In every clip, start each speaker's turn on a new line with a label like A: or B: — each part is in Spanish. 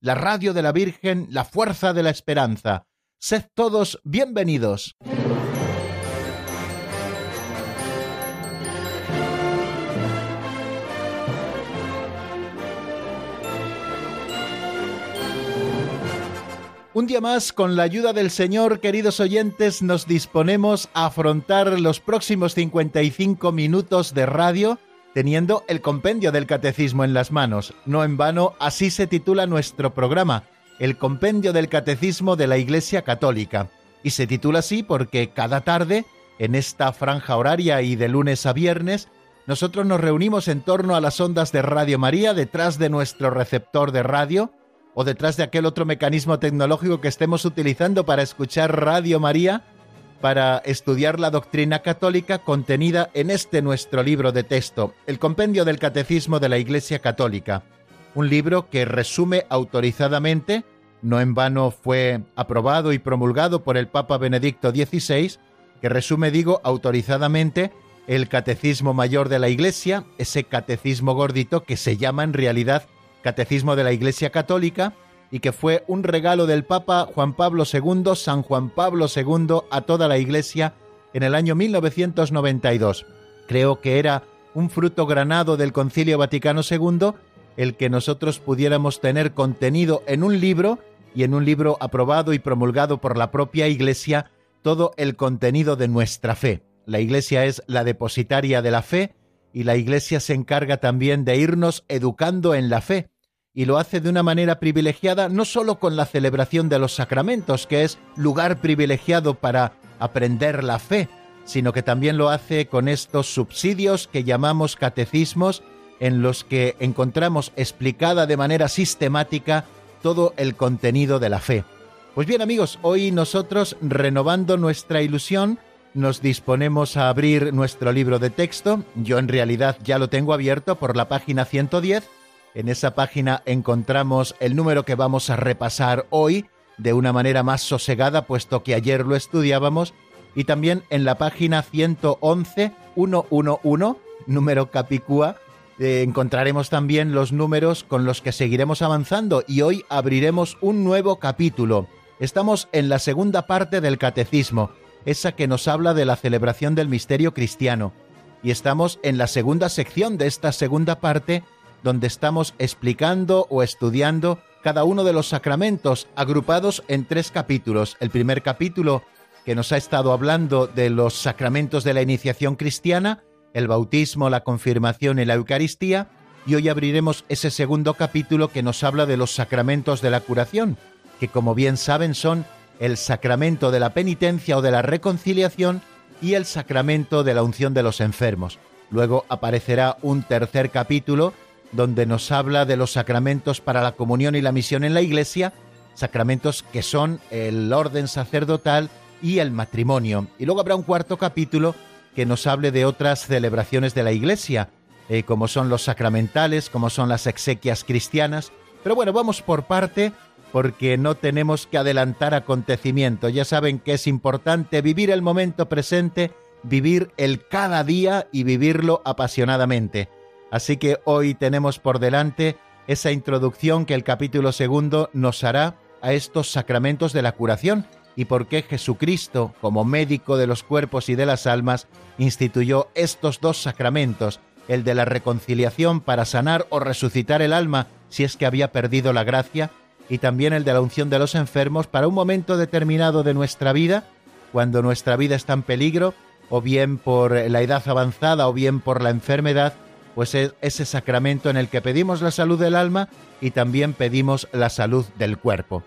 A: la radio de la Virgen, la fuerza de la esperanza. Sed todos bienvenidos. Un día más, con la ayuda del Señor, queridos oyentes, nos disponemos a afrontar los próximos 55 minutos de radio teniendo el compendio del catecismo en las manos. No en vano, así se titula nuestro programa, el compendio del catecismo de la Iglesia Católica. Y se titula así porque cada tarde, en esta franja horaria y de lunes a viernes, nosotros nos reunimos en torno a las ondas de Radio María detrás de nuestro receptor de radio, o detrás de aquel otro mecanismo tecnológico que estemos utilizando para escuchar Radio María, para estudiar la doctrina católica contenida en este nuestro libro de texto, el Compendio del Catecismo de la Iglesia Católica, un libro que resume autorizadamente, no en vano fue aprobado y promulgado por el Papa Benedicto XVI, que resume, digo, autorizadamente el Catecismo Mayor de la Iglesia, ese catecismo gordito que se llama en realidad Catecismo de la Iglesia Católica, y que fue un regalo del Papa Juan Pablo II, San Juan Pablo II, a toda la Iglesia en el año 1992. Creo que era un fruto granado del Concilio Vaticano II el que nosotros pudiéramos tener contenido en un libro y en un libro aprobado y promulgado por la propia Iglesia todo el contenido de nuestra fe. La Iglesia es la depositaria de la fe y la Iglesia se encarga también de irnos educando en la fe, y lo hace de una manera privilegiada no sólo con la celebración de los sacramentos, que es lugar privilegiado para aprender la fe, sino que también lo hace con estos subsidios que llamamos catecismos, en los que encontramos explicada de manera sistemática todo el contenido de la fe. Pues bien amigos, hoy nosotros, renovando nuestra ilusión, nos disponemos a abrir nuestro libro de texto. Yo en realidad ya lo tengo abierto por la página 110. En esa página encontramos el número que vamos a repasar hoy de una manera más sosegada, puesto que ayer lo estudiábamos. Y también en la página 111, 111, número Capicúa, eh, encontraremos también los números con los que seguiremos avanzando y hoy abriremos un nuevo capítulo. Estamos en la segunda parte del catecismo esa que nos habla de la celebración del misterio cristiano. Y estamos en la segunda sección de esta segunda parte, donde estamos explicando o estudiando cada uno de los sacramentos agrupados en tres capítulos. El primer capítulo que nos ha estado hablando de los sacramentos de la iniciación cristiana, el bautismo, la confirmación y la Eucaristía, y hoy abriremos ese segundo capítulo que nos habla de los sacramentos de la curación, que como bien saben son el sacramento de la penitencia o de la reconciliación y el sacramento de la unción de los enfermos. Luego aparecerá un tercer capítulo donde nos habla de los sacramentos para la comunión y la misión en la Iglesia, sacramentos que son el orden sacerdotal y el matrimonio. Y luego habrá un cuarto capítulo que nos hable de otras celebraciones de la Iglesia, eh, como son los sacramentales, como son las exequias cristianas. Pero bueno, vamos por parte porque no tenemos que adelantar acontecimientos. Ya saben que es importante vivir el momento presente, vivir el cada día y vivirlo apasionadamente. Así que hoy tenemos por delante esa introducción que el capítulo segundo nos hará a estos sacramentos de la curación y por qué Jesucristo, como médico de los cuerpos y de las almas, instituyó estos dos sacramentos, el de la reconciliación para sanar o resucitar el alma si es que había perdido la gracia, y también el de la unción de los enfermos para un momento determinado de nuestra vida, cuando nuestra vida está en peligro, o bien por la edad avanzada o bien por la enfermedad, pues es ese sacramento en el que pedimos la salud del alma y también pedimos la salud del cuerpo.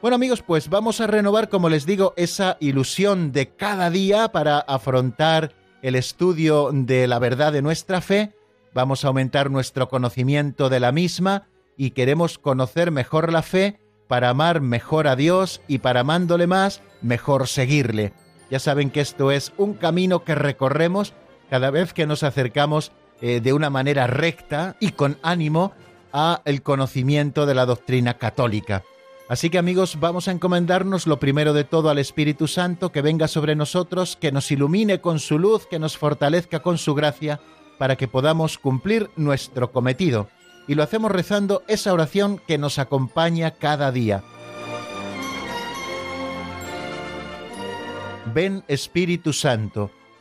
A: Bueno amigos, pues vamos a renovar, como les digo, esa ilusión de cada día para afrontar el estudio de la verdad de nuestra fe, vamos a aumentar nuestro conocimiento de la misma, y queremos conocer mejor la fe para amar mejor a Dios y para amándole más, mejor seguirle. Ya saben que esto es un camino que recorremos cada vez que nos acercamos eh, de una manera recta y con ánimo a el conocimiento de la doctrina católica. Así que amigos, vamos a encomendarnos lo primero de todo al Espíritu Santo, que venga sobre nosotros, que nos ilumine con su luz, que nos fortalezca con su gracia, para que podamos cumplir nuestro cometido. Y lo hacemos rezando esa oración que nos acompaña cada día. Ven Espíritu Santo,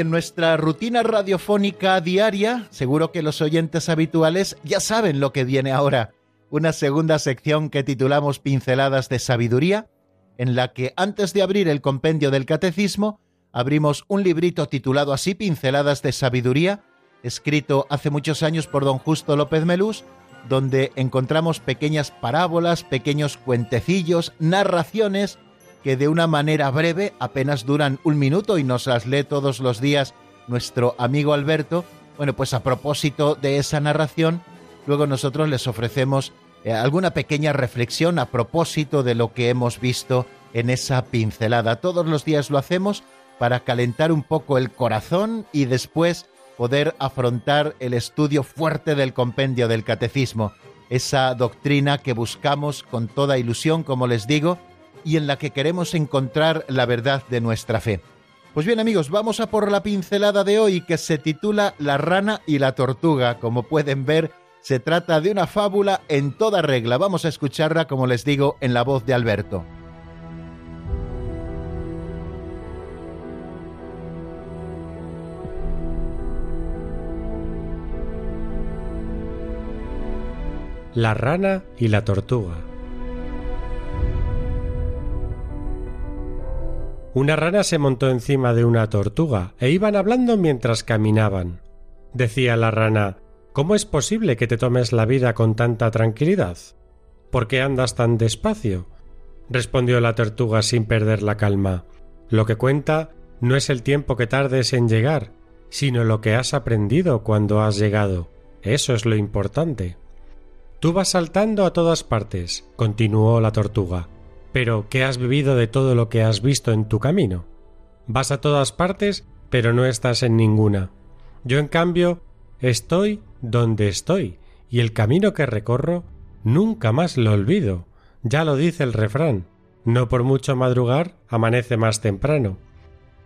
A: En nuestra rutina radiofónica diaria, seguro que los oyentes habituales ya saben lo que viene ahora. Una segunda sección que titulamos Pinceladas de Sabiduría, en la que antes de abrir el compendio del Catecismo, abrimos un librito titulado así Pinceladas de Sabiduría, escrito hace muchos años por don Justo López Melús, donde encontramos pequeñas parábolas, pequeños cuentecillos, narraciones, que de una manera breve, apenas duran un minuto y nos las lee todos los días nuestro amigo Alberto. Bueno, pues a propósito de esa narración, luego nosotros les ofrecemos eh, alguna pequeña reflexión a propósito de lo que hemos visto en esa pincelada. Todos los días lo hacemos para calentar un poco el corazón y después poder afrontar el estudio fuerte del compendio del catecismo, esa doctrina que buscamos con toda ilusión, como les digo, y en la que queremos encontrar la verdad de nuestra fe. Pues bien amigos, vamos a por la pincelada de hoy que se titula La rana y la tortuga. Como pueden ver, se trata de una fábula en toda regla. Vamos a escucharla, como les digo, en la voz de Alberto.
B: La rana y la tortuga. Una rana se montó encima de una tortuga e iban hablando mientras caminaban. Decía la rana ¿Cómo es posible que te tomes la vida con tanta tranquilidad? ¿Por qué andas tan despacio? respondió la tortuga sin perder la calma. Lo que cuenta no es el tiempo que tardes en llegar, sino lo que has aprendido cuando has llegado. Eso es lo importante. Tú vas saltando a todas partes, continuó la tortuga. Pero, ¿qué has vivido de todo lo que has visto en tu camino? Vas a todas partes, pero no estás en ninguna. Yo, en cambio, estoy donde estoy, y el camino que recorro nunca más lo olvido. Ya lo dice el refrán. No por mucho madrugar amanece más temprano.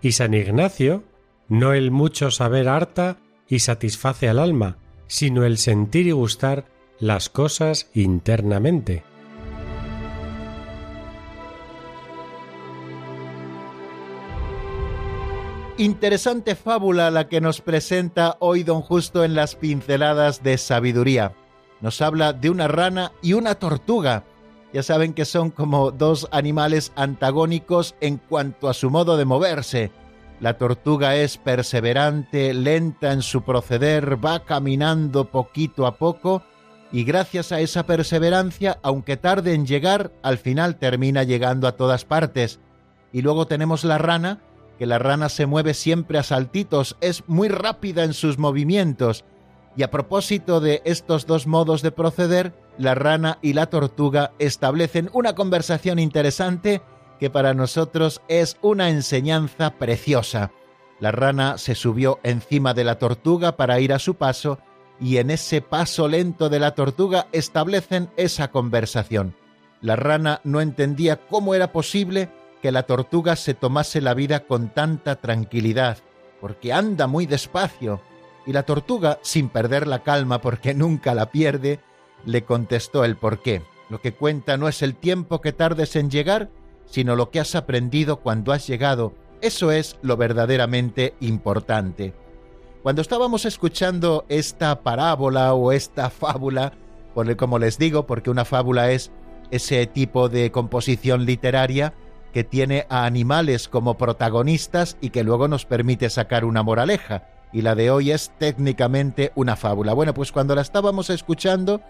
B: Y San Ignacio, no el mucho saber harta y satisface al alma, sino el sentir y gustar las cosas internamente.
A: Interesante fábula la que nos presenta hoy don Justo en las pinceladas de sabiduría. Nos habla de una rana y una tortuga. Ya saben que son como dos animales antagónicos en cuanto a su modo de moverse. La tortuga es perseverante, lenta en su proceder, va caminando poquito a poco y gracias a esa perseverancia, aunque tarde en llegar, al final termina llegando a todas partes. Y luego tenemos la rana, que la rana se mueve siempre a saltitos, es muy rápida en sus movimientos. Y a propósito de estos dos modos de proceder, la rana y la tortuga establecen una conversación interesante que para nosotros es una enseñanza preciosa. La rana se subió encima de la tortuga para ir a su paso y en ese paso lento de la tortuga establecen esa conversación. La rana no entendía cómo era posible que la tortuga se tomase la vida con tanta tranquilidad, porque anda muy despacio, y la tortuga, sin perder la calma porque nunca la pierde, le contestó el por qué. Lo que cuenta no es el tiempo que tardes en llegar, sino lo que has aprendido cuando has llegado. Eso es lo verdaderamente importante. Cuando estábamos escuchando esta parábola o esta fábula, como les digo, porque una fábula es ese tipo de composición literaria que tiene a animales como protagonistas y que luego nos permite sacar una moraleja. Y la de hoy es técnicamente una fábula. Bueno, pues cuando la estábamos escuchando,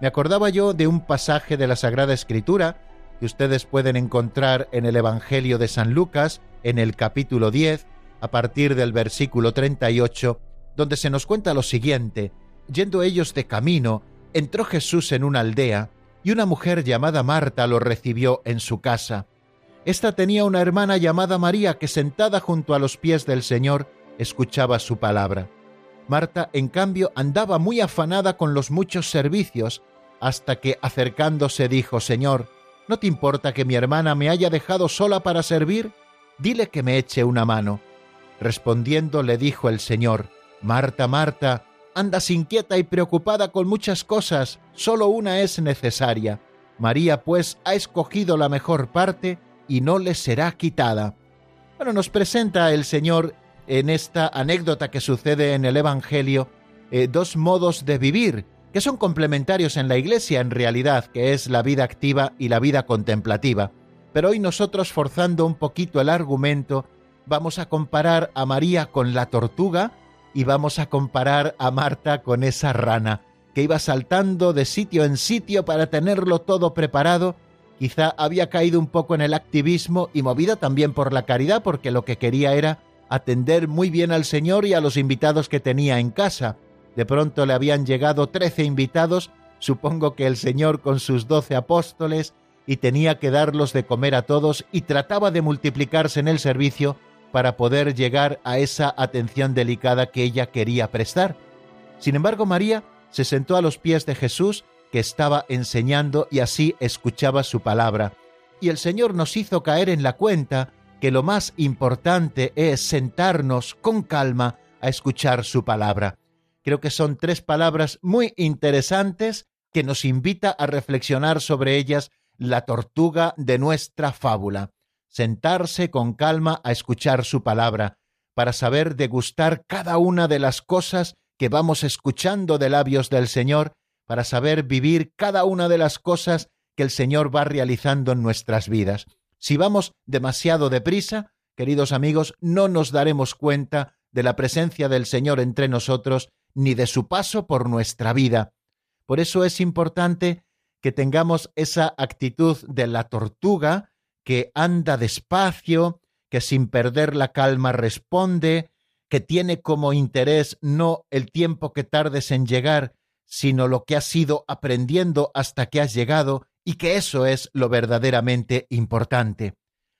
A: me acordaba yo de un pasaje de la Sagrada Escritura que ustedes pueden encontrar en el Evangelio de San Lucas, en el capítulo 10, a partir del versículo 38, donde se nos cuenta lo siguiente. Yendo ellos de camino, entró Jesús en una aldea, y una mujer llamada Marta lo recibió en su casa. Esta tenía una hermana llamada María que sentada junto a los pies del Señor escuchaba su palabra. Marta, en cambio, andaba muy afanada con los muchos servicios, hasta que acercándose dijo, Señor, ¿no te importa que mi hermana me haya dejado sola para servir? Dile que me eche una mano. Respondiendo le dijo el Señor, Marta, Marta, andas inquieta y preocupada con muchas cosas, solo una es necesaria. María, pues, ha escogido la mejor parte y no le será quitada. Bueno, nos presenta el Señor en esta anécdota que sucede en el Evangelio eh, dos modos de vivir que son complementarios en la Iglesia en realidad, que es la vida activa y la vida contemplativa. Pero hoy nosotros, forzando un poquito el argumento, vamos a comparar a María con la tortuga y vamos a comparar a Marta con esa rana, que iba saltando de sitio en sitio para tenerlo todo preparado. Quizá había caído un poco en el activismo y movida también por la caridad, porque lo que quería era atender muy bien al Señor y a los invitados que tenía en casa. De pronto le habían llegado trece invitados, supongo que el Señor con sus doce apóstoles, y tenía que darlos de comer a todos y trataba de multiplicarse en el servicio para poder llegar a esa atención delicada que ella quería prestar. Sin embargo, María se sentó a los pies de Jesús, que estaba enseñando y así escuchaba su palabra. Y el Señor nos hizo caer en la cuenta que lo más importante es sentarnos con calma a escuchar su palabra. Creo que son tres palabras muy interesantes que nos invita a reflexionar sobre ellas la tortuga de nuestra fábula. Sentarse con calma a escuchar su palabra, para saber degustar cada una de las cosas que vamos escuchando de labios del Señor, para saber vivir cada una de las cosas que el Señor va realizando en nuestras vidas. Si vamos demasiado deprisa, queridos amigos, no nos daremos cuenta de la presencia del Señor entre nosotros ni de su paso por nuestra vida. Por eso es importante que tengamos esa actitud de la tortuga que anda despacio, que sin perder la calma responde, que tiene como interés no el tiempo que tardes en llegar, sino lo que has ido aprendiendo hasta que has llegado, y que eso es lo verdaderamente importante.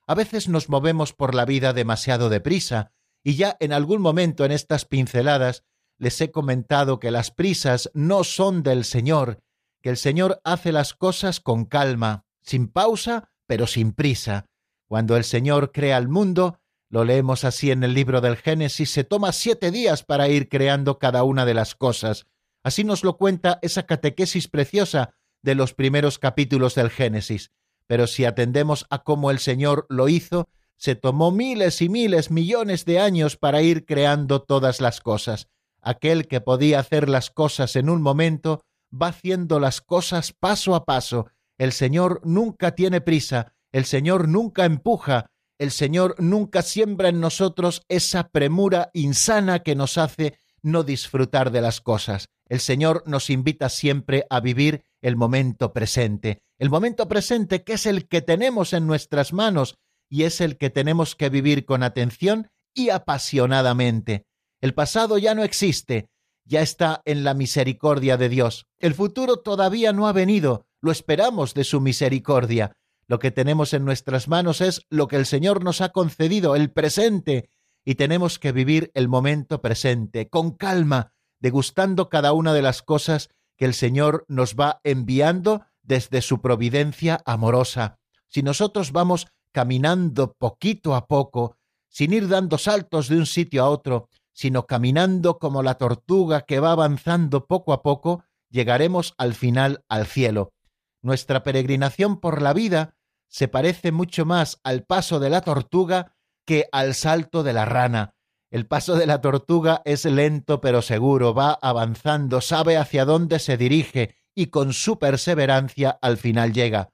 A: A veces nos movemos por la vida demasiado deprisa, y ya en algún momento en estas pinceladas les he comentado que las prisas no son del Señor, que el Señor hace las cosas con calma, sin pausa, pero sin prisa. Cuando el Señor crea el mundo, lo leemos así en el libro del Génesis, se toma siete días para ir creando cada una de las cosas. Así nos lo cuenta esa catequesis preciosa de los primeros capítulos del Génesis. Pero si atendemos a cómo el Señor lo hizo, se tomó miles y miles, millones de años para ir creando todas las cosas. Aquel que podía hacer las cosas en un momento, va haciendo las cosas paso a paso. El Señor nunca tiene prisa, el Señor nunca empuja, el Señor nunca siembra en nosotros esa premura insana que nos hace no disfrutar de las cosas. El Señor nos invita siempre a vivir el momento presente, el momento presente que es el que tenemos en nuestras manos y es el que tenemos que vivir con atención y apasionadamente. El pasado ya no existe, ya está en la misericordia de Dios. El futuro todavía no ha venido, lo esperamos de su misericordia. Lo que tenemos en nuestras manos es lo que el Señor nos ha concedido, el presente, y tenemos que vivir el momento presente, con calma, degustando cada una de las cosas que el Señor nos va enviando desde su providencia amorosa. Si nosotros vamos caminando poquito a poco, sin ir dando saltos de un sitio a otro, sino caminando como la tortuga que va avanzando poco a poco, llegaremos al final al cielo. Nuestra peregrinación por la vida se parece mucho más al paso de la tortuga que al salto de la rana. El paso de la tortuga es lento pero seguro, va avanzando, sabe hacia dónde se dirige y con su perseverancia al final llega.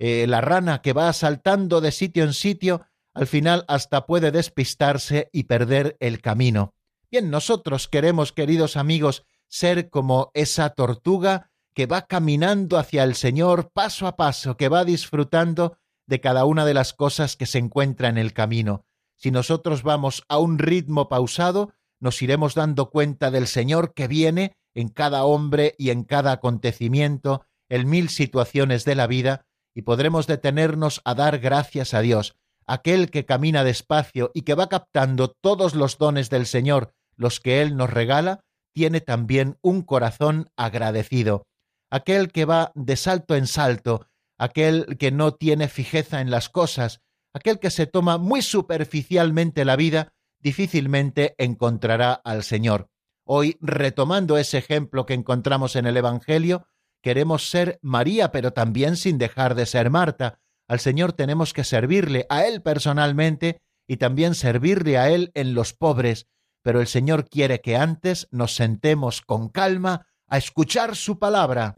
A: Eh, la rana que va saltando de sitio en sitio, al final hasta puede despistarse y perder el camino. Bien, nosotros queremos, queridos amigos, ser como esa tortuga que va caminando hacia el Señor paso a paso, que va disfrutando de cada una de las cosas que se encuentra en el camino. Si nosotros vamos a un ritmo pausado, nos iremos dando cuenta del Señor que viene en cada hombre y en cada acontecimiento, en mil situaciones de la vida, y podremos detenernos a dar gracias a Dios, aquel que camina despacio y que va captando todos los dones del Señor, los que Él nos regala, tiene también un corazón agradecido. Aquel que va de salto en salto, aquel que no tiene fijeza en las cosas, aquel que se toma muy superficialmente la vida, difícilmente encontrará al Señor. Hoy, retomando ese ejemplo que encontramos en el Evangelio, queremos ser María, pero también sin dejar de ser Marta. Al Señor tenemos que servirle a Él personalmente y también servirle a Él en los pobres, pero el Señor quiere que antes nos sentemos con calma a escuchar su palabra.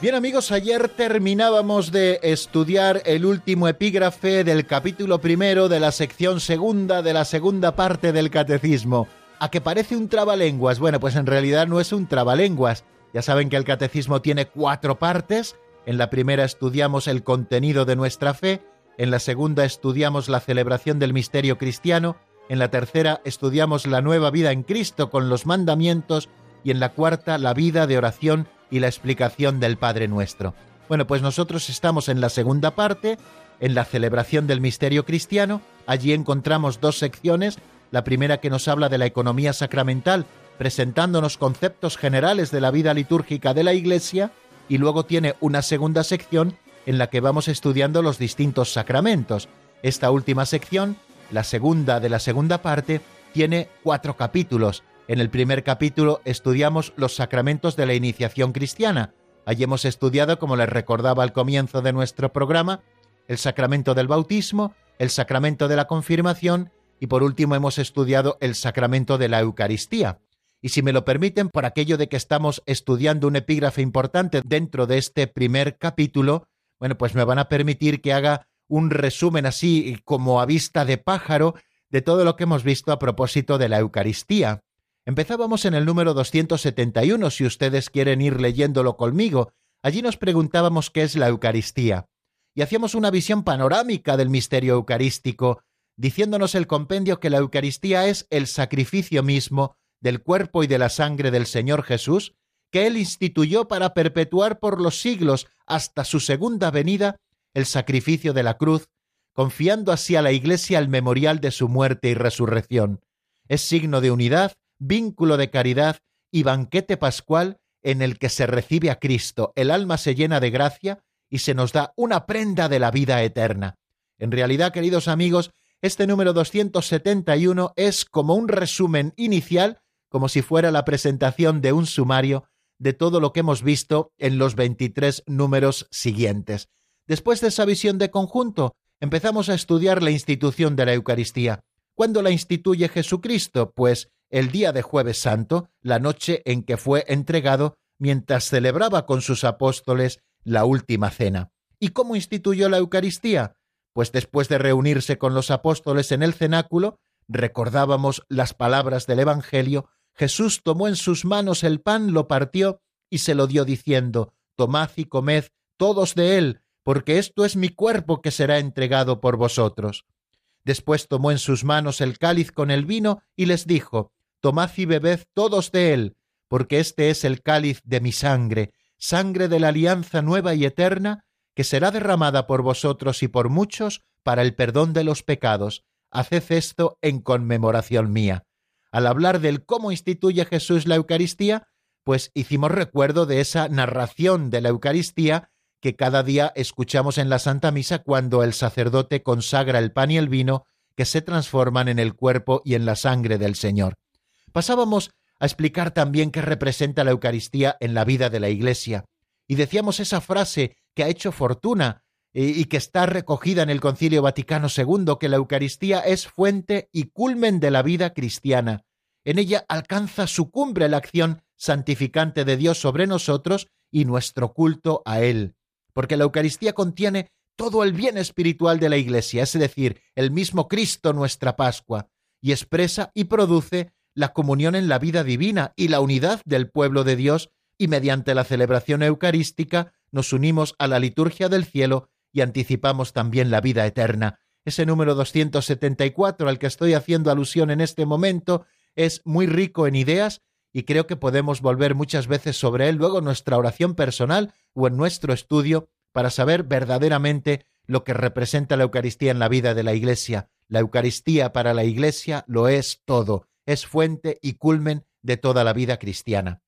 A: Bien amigos, ayer terminábamos de estudiar el último epígrafe del capítulo primero de la sección segunda de la segunda parte del catecismo. ¿A que parece un trabalenguas? Bueno, pues en realidad no es un trabalenguas. Ya saben que el catecismo tiene cuatro partes. En la primera estudiamos el contenido de nuestra fe, en la segunda estudiamos la celebración del misterio cristiano, en la tercera estudiamos la nueva vida en Cristo con los mandamientos y en la cuarta la vida de oración y la explicación del Padre Nuestro. Bueno, pues nosotros estamos en la segunda parte, en la celebración del misterio cristiano. Allí encontramos dos secciones. La primera que nos habla de la economía sacramental, presentándonos conceptos generales de la vida litúrgica de la Iglesia, y luego tiene una segunda sección en la que vamos estudiando los distintos sacramentos. Esta última sección, la segunda de la segunda parte, tiene cuatro capítulos en el primer capítulo estudiamos los sacramentos de la iniciación cristiana. Allí hemos estudiado, como les recordaba al comienzo de nuestro programa, el sacramento del bautismo, el sacramento de la confirmación y por último hemos estudiado el sacramento de la Eucaristía. Y si me lo permiten, por aquello de que estamos estudiando un epígrafe importante dentro de este primer capítulo, bueno, pues me van a permitir que haga un resumen así como a vista de pájaro de todo lo que hemos visto a propósito de la Eucaristía. Empezábamos en el número 271, si ustedes quieren ir leyéndolo conmigo. Allí nos preguntábamos qué es la Eucaristía. Y hacíamos una visión panorámica del misterio eucarístico, diciéndonos el compendio que la Eucaristía es el sacrificio mismo del cuerpo y de la sangre del Señor Jesús, que Él instituyó para perpetuar por los siglos hasta su segunda venida el sacrificio de la cruz, confiando así a la Iglesia el memorial de su muerte y resurrección. Es signo de unidad vínculo de caridad y banquete pascual en el que se recibe a Cristo, el alma se llena de gracia y se nos da una prenda de la vida eterna. En realidad, queridos amigos, este número 271 es como un resumen inicial, como si fuera la presentación de un sumario de todo lo que hemos visto en los 23 números siguientes. Después de esa visión de conjunto, empezamos a estudiar la institución de la Eucaristía. ¿Cuándo la instituye Jesucristo? Pues el día de jueves santo, la noche en que fue entregado, mientras celebraba con sus apóstoles la última cena. ¿Y cómo instituyó la Eucaristía? Pues después de reunirse con los apóstoles en el cenáculo, recordábamos las palabras del Evangelio, Jesús tomó en sus manos el pan, lo partió y se lo dio diciendo, Tomad y comed todos de él, porque esto es mi cuerpo que será entregado por vosotros. Después tomó en sus manos el cáliz con el vino y les dijo, Tomad y bebed todos de él, porque este es el cáliz de mi sangre, sangre de la alianza nueva y eterna, que será derramada por vosotros y por muchos para el perdón de los pecados. Haced esto en conmemoración mía. Al hablar del cómo instituye Jesús la Eucaristía, pues hicimos recuerdo de esa narración de la Eucaristía que cada día escuchamos en la Santa Misa cuando el sacerdote consagra el pan y el vino que se transforman en el cuerpo y en la sangre del Señor. Pasábamos a explicar también qué representa la Eucaristía en la vida de la Iglesia, y decíamos esa frase que ha hecho fortuna y, que está recogida en el Concilio Vaticano II, que la Eucaristía es fuente y culmen de la vida cristiana. En ella alcanza su cumbre la acción santificante de Dios sobre nosotros y nuestro culto a Él, porque la Eucaristía contiene todo el bien espiritual de la Iglesia, es decir, el mismo Cristo nuestra Pascua, y expresa y produce la comunión en la vida divina y la unidad del pueblo de Dios, y mediante la celebración eucarística nos unimos a la liturgia del cielo y anticipamos también la vida eterna. Ese número 274 al que estoy haciendo alusión en este momento es muy rico en ideas y creo que podemos volver muchas veces sobre él luego en nuestra oración personal o en nuestro estudio para saber verdaderamente lo que representa la Eucaristía en la vida de la Iglesia. La Eucaristía para la Iglesia lo es todo, es fuente y culmen de toda la vida cristiana.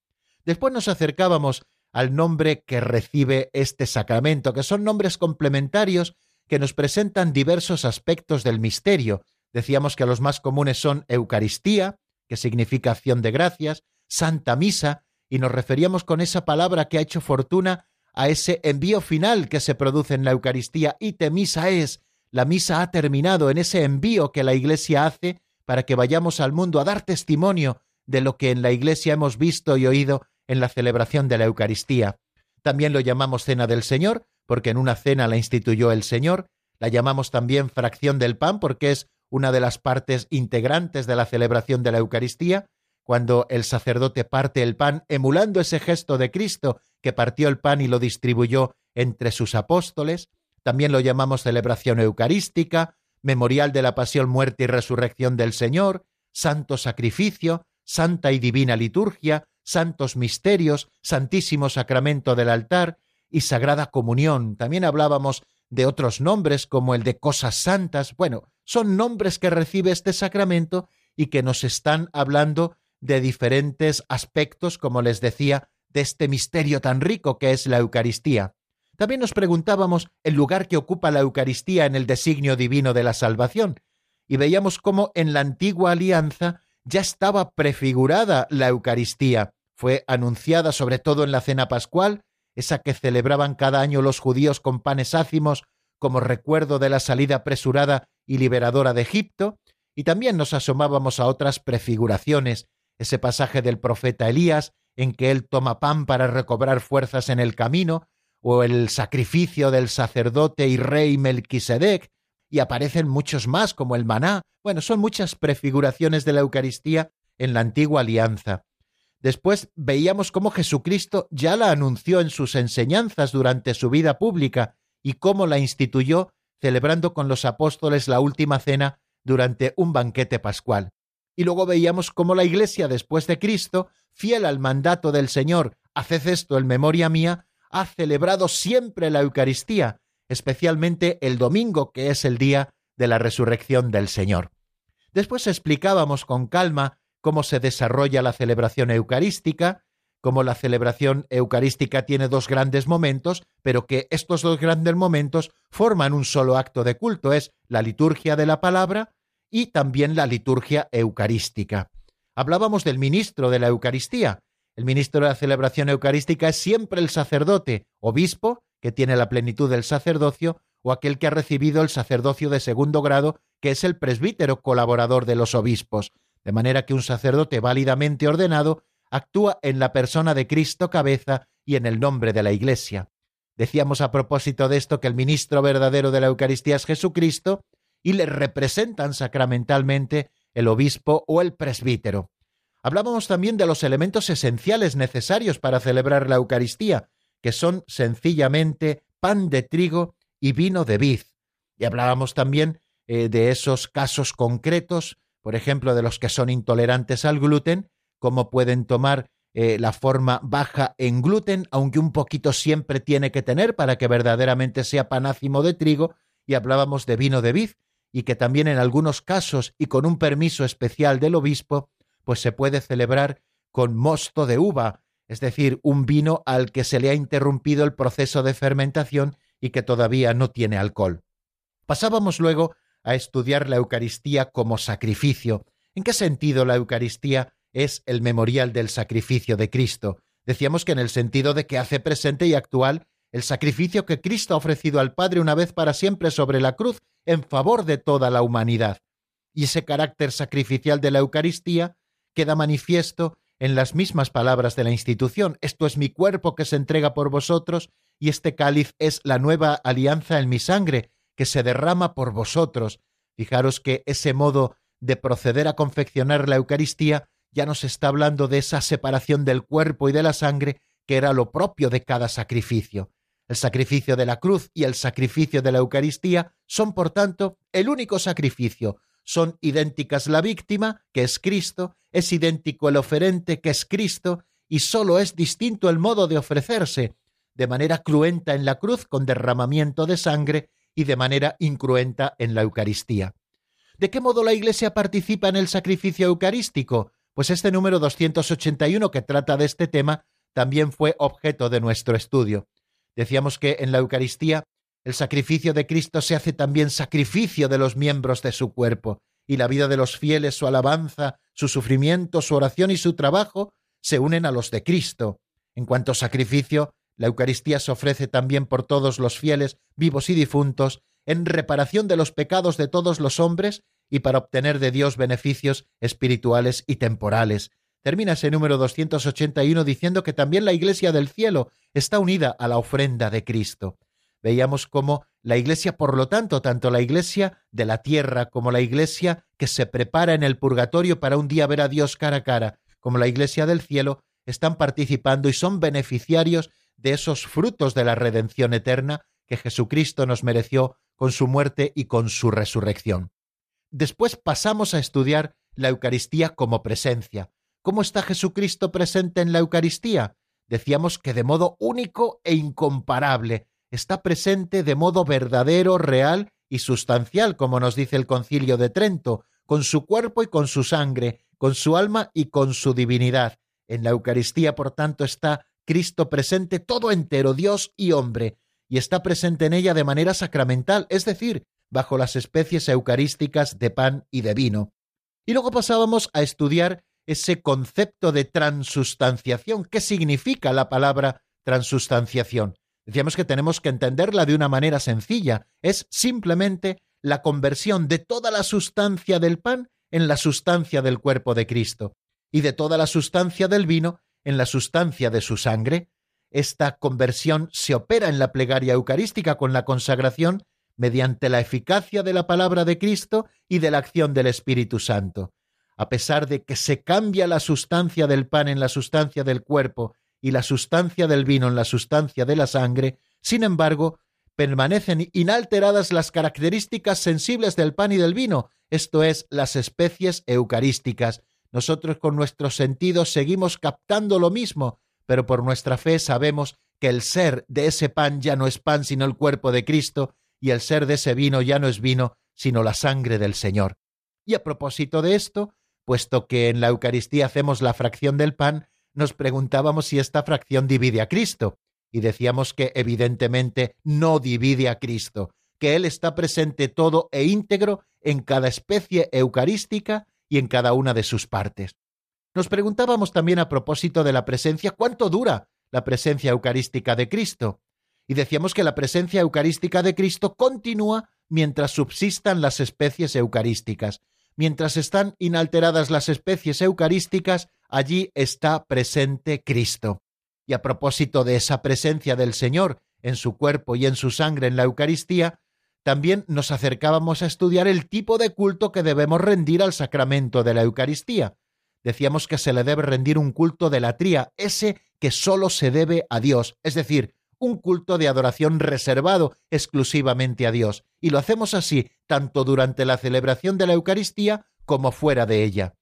A: Después nos acercábamos al nombre que recibe este sacramento, que son nombres complementarios que nos presentan diversos aspectos del misterio. Decíamos que los más comunes son Eucaristía, que significa acción de gracias, Santa Misa, y nos referíamos con esa palabra que ha hecho fortuna a ese envío final que se produce en la Eucaristía, y te misa es, la misa ha terminado en ese envío que la Iglesia hace para que vayamos al mundo a dar testimonio de lo que en la Iglesia hemos visto y oído en la celebración de la Eucaristía. También lo llamamos cena del Señor, porque en una cena la instituyó el Señor, la llamamos también fracción del pan, porque es una de las partes integrantes de la celebración de la Eucaristía, cuando el sacerdote parte el pan, emulando ese gesto de Cristo que partió el pan y lo distribuyó entre sus apóstoles, también lo llamamos celebración eucarística, memorial de la pasión, muerte y resurrección del Señor, santo sacrificio, santa y divina liturgia, santos misterios, santísimo sacramento del altar y sagrada comunión. También hablábamos de otros nombres como el de cosas santas. Bueno, son nombres que recibe este sacramento y que nos están hablando de diferentes aspectos, como les decía, de este misterio tan rico que es la Eucaristía. También nos preguntábamos el lugar que ocupa la Eucaristía en el designio divino de la salvación, y veíamos cómo en la antigua alianza ya estaba prefigurada la Eucaristía. Fue anunciada sobre todo en la cena pascual, esa que celebraban cada año los judíos con panes ácimos como recuerdo de la salida apresurada y liberadora de Egipto, y también nos asomábamos a otras prefiguraciones, ese pasaje del profeta Elías en que él toma pan para recobrar fuerzas en el camino, o el sacrificio del sacerdote y rey Melquisedec, y aparecen muchos más como el maná. Bueno, son muchas prefiguraciones de la Eucaristía en la antigua alianza. Después veíamos cómo Jesucristo ya la anunció en sus enseñanzas durante su vida pública y cómo la instituyó celebrando con los apóstoles la última cena durante un banquete pascual. Y luego veíamos cómo la Iglesia después de Cristo, fiel al mandato del Señor, haced esto en memoria mía, ha celebrado siempre la Eucaristía, especialmente el domingo, que es el día de la resurrección del Señor. Después explicábamos con calma cómo se desarrolla la celebración eucarística, cómo la celebración eucarística tiene dos grandes momentos, pero que estos dos grandes momentos forman un solo acto de culto, es la liturgia de la palabra y también la liturgia eucarística. Hablábamos del ministro de la Eucaristía. El ministro de la celebración eucarística es siempre el sacerdote, obispo, que tiene la plenitud del sacerdocio, o aquel que ha recibido el sacerdocio de segundo grado, que es el presbítero colaborador de los obispos, de manera que un sacerdote válidamente ordenado actúa en la persona de Cristo cabeza y en el nombre de la Iglesia. Decíamos a propósito de esto que el ministro verdadero de la Eucaristía es Jesucristo y le representan sacramentalmente el obispo o el presbítero. Hablábamos también de los elementos esenciales necesarios para celebrar la Eucaristía, que son sencillamente pan de trigo y vino de vid. Y hablábamos también eh, de esos casos concretos, por ejemplo, de los que son intolerantes al gluten, cómo pueden tomar eh, la forma baja en gluten, aunque un poquito siempre tiene que tener para que verdaderamente sea panácimo de trigo, y hablábamos de vino de vid, y que también en algunos casos y con un permiso especial del obispo, pues se puede celebrar con mosto de uva, es decir, un vino al que se le ha interrumpido el proceso de fermentación y que todavía no tiene alcohol. Pasábamos luego a estudiar la Eucaristía como sacrificio. ¿En qué sentido la Eucaristía es el memorial del sacrificio de Cristo? Decíamos que en el sentido de que hace presente y actual el sacrificio que Cristo ha ofrecido al Padre una vez para siempre sobre la cruz en favor de toda la humanidad. Y ese carácter sacrificial de la Eucaristía queda manifiesto en las mismas palabras de la institución. Esto es mi cuerpo que se entrega por vosotros y este cáliz es la nueva alianza en mi sangre que se derrama por vosotros. Fijaros que ese modo de proceder a confeccionar la Eucaristía ya nos está hablando de esa separación del cuerpo y de la sangre que era lo propio de cada sacrificio. El sacrificio de la cruz y el sacrificio de la Eucaristía son, por tanto, el único sacrificio. Son idénticas la víctima, que es Cristo, es idéntico el oferente, que es Cristo, y sólo es distinto el modo de ofrecerse, de manera cruenta en la cruz con derramamiento de sangre y de manera incruenta en la Eucaristía. ¿De qué modo la Iglesia participa en el sacrificio eucarístico? Pues este número 281 que trata de este tema también fue objeto de nuestro estudio. Decíamos que en la Eucaristía el sacrificio de Cristo se hace también sacrificio de los miembros de su cuerpo, y la vida de los fieles, su alabanza, su sufrimiento, su oración y su trabajo se unen a los de Cristo. En cuanto sacrificio, la Eucaristía se ofrece también por todos los fieles, vivos y difuntos, en reparación de los pecados de todos los hombres y para obtener de Dios beneficios espirituales y temporales. Termina ese número 281 diciendo que también la Iglesia del cielo está unida a la ofrenda de Cristo. Veíamos cómo la Iglesia, por lo tanto, tanto la Iglesia de la tierra como la Iglesia que se prepara en el purgatorio para un día ver a Dios cara a cara, como la Iglesia del cielo, están participando y son beneficiarios de esos frutos de la redención eterna que Jesucristo nos mereció con su muerte y con su resurrección. Después pasamos a estudiar la Eucaristía como presencia. ¿Cómo está Jesucristo presente en la Eucaristía? Decíamos que de modo único e incomparable, está presente de modo verdadero, real y sustancial, como nos dice el concilio de Trento, con su cuerpo y con su sangre, con su alma y con su divinidad. En la Eucaristía, por tanto, está Cristo presente todo entero, Dios y hombre, y está presente en ella de manera sacramental, es decir, bajo las especies eucarísticas de pan y de vino. Y luego pasábamos a estudiar ese concepto de transustanciación. ¿Qué significa la palabra transustanciación? Decíamos que tenemos que entenderla de una manera sencilla. Es simplemente la conversión de toda la sustancia del pan en la sustancia del cuerpo de Cristo y de toda la sustancia del vino en la sustancia de su sangre. Esta conversión se opera en la plegaria eucarística con la consagración mediante la eficacia de la palabra de Cristo y de la acción del Espíritu Santo. A pesar de que se cambia la sustancia del pan en la sustancia del cuerpo y la sustancia del vino en la sustancia de la sangre, sin embargo, permanecen inalteradas las características sensibles del pan y del vino, esto es, las especies eucarísticas, nosotros con nuestros sentidos seguimos captando lo mismo, pero por nuestra fe sabemos que el ser de ese pan ya no es pan sino el cuerpo de Cristo, y el ser de ese vino ya no es vino sino la sangre del Señor. Y a propósito de esto, puesto que en la Eucaristía hacemos la fracción del pan, nos preguntábamos si esta fracción divide a Cristo, y decíamos que evidentemente no divide a Cristo, que Él está presente todo e íntegro en cada especie eucarística y en cada una de sus partes. Nos preguntábamos también a propósito de la presencia, ¿cuánto dura la presencia eucarística de Cristo? Y decíamos que la presencia eucarística de Cristo continúa mientras subsistan las especies eucarísticas. Mientras están inalteradas las especies eucarísticas, allí está presente Cristo. Y a propósito de esa presencia del Señor en su cuerpo y en su sangre en la Eucaristía, también nos acercábamos a estudiar el tipo de culto que debemos rendir al sacramento de la Eucaristía. Decíamos que se le debe rendir un culto de la tría, ese que sólo se debe a Dios, es decir, un culto de adoración reservado exclusivamente a Dios, y lo hacemos así tanto durante la celebración de la Eucaristía como fuera de ella.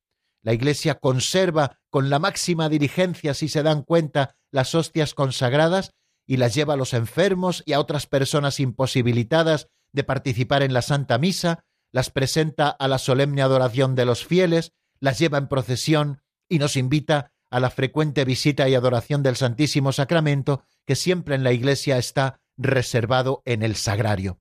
A: La Iglesia conserva con la máxima diligencia, si se dan cuenta, las hostias consagradas y las lleva a los enfermos y a otras personas imposibilitadas de participar en la Santa Misa, las presenta a la solemne adoración de los fieles, las lleva en procesión y nos invita a la frecuente visita y adoración del Santísimo Sacramento, que siempre en la Iglesia está reservado en el sagrario.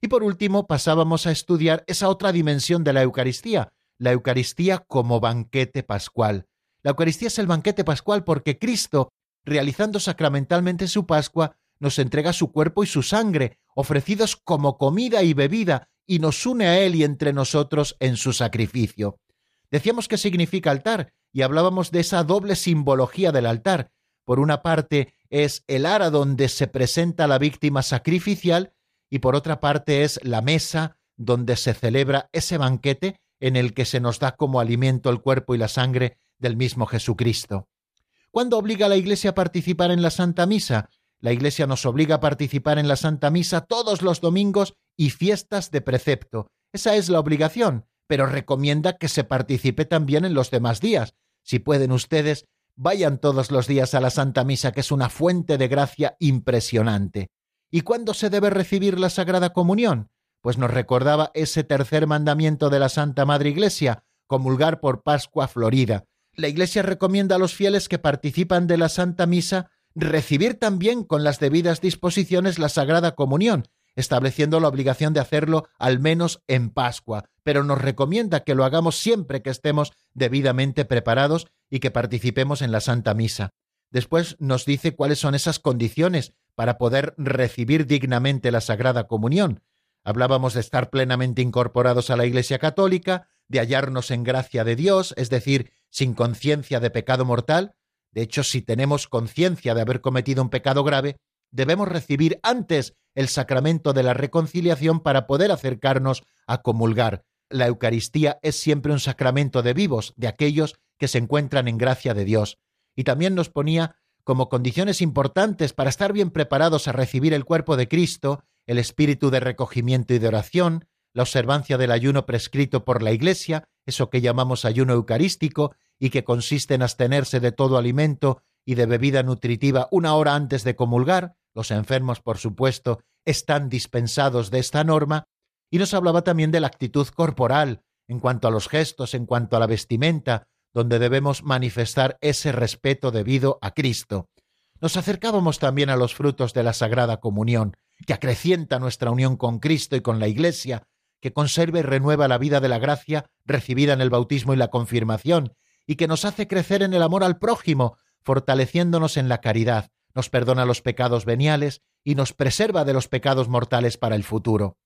A: Y por último pasábamos a estudiar esa otra dimensión de la Eucaristía, la Eucaristía como banquete pascual. La Eucaristía es el banquete pascual porque Cristo, realizando sacramentalmente su Pascua, nos entrega su cuerpo y su sangre, ofrecidos como comida y bebida, y nos une a Él y entre nosotros en su sacrificio. Decíamos qué significa altar, y hablábamos de esa doble simbología del altar. Por una parte es el ara donde se presenta la víctima sacrificial, y por otra parte es la mesa donde se celebra ese banquete en el que se nos da como alimento el cuerpo y la sangre del mismo Jesucristo. ¿Cuándo obliga la Iglesia a participar en la Santa Misa? La Iglesia nos obliga a participar en la Santa Misa todos los domingos y fiestas de precepto. Esa es la obligación, pero recomienda que se participe también en los demás días. Si pueden ustedes, vayan todos los días a la Santa Misa, que es una fuente de gracia impresionante. ¿Y cuándo se debe recibir la Sagrada Comunión? Pues nos recordaba ese tercer mandamiento de la Santa Madre Iglesia, comulgar por Pascua Florida. La Iglesia recomienda a los fieles que participan de la Santa Misa recibir también con las debidas disposiciones la Sagrada Comunión, estableciendo la obligación de hacerlo al menos en Pascua, pero nos recomienda que lo hagamos siempre que estemos debidamente preparados y que participemos en la Santa Misa. Después nos dice cuáles son esas condiciones para poder recibir dignamente la Sagrada Comunión. Hablábamos de estar plenamente incorporados a la Iglesia Católica, de hallarnos en gracia de Dios, es decir, sin conciencia de pecado mortal. De hecho, si tenemos conciencia de haber cometido un pecado grave, debemos recibir antes el sacramento de la reconciliación para poder acercarnos a comulgar. La Eucaristía es siempre un sacramento de vivos, de aquellos que se encuentran en gracia de Dios. Y también nos ponía como condiciones importantes para estar bien preparados a recibir el cuerpo de Cristo, el espíritu de recogimiento y de oración, la observancia del ayuno prescrito por la Iglesia, eso que llamamos ayuno eucarístico, y que consiste en abstenerse de todo alimento y de bebida nutritiva una hora antes de comulgar, los enfermos, por supuesto, están dispensados de esta norma, y nos hablaba también de la actitud corporal, en cuanto a los gestos, en cuanto a la vestimenta, donde debemos manifestar ese respeto debido a Cristo. Nos acercábamos también a los frutos de la Sagrada Comunión, que acrecienta nuestra unión con Cristo y con la Iglesia, que conserva y renueva la vida de la gracia recibida en el bautismo y la confirmación, y que nos hace crecer en el amor al prójimo, fortaleciéndonos en la caridad, nos perdona los pecados veniales y nos preserva de los pecados mortales para el futuro.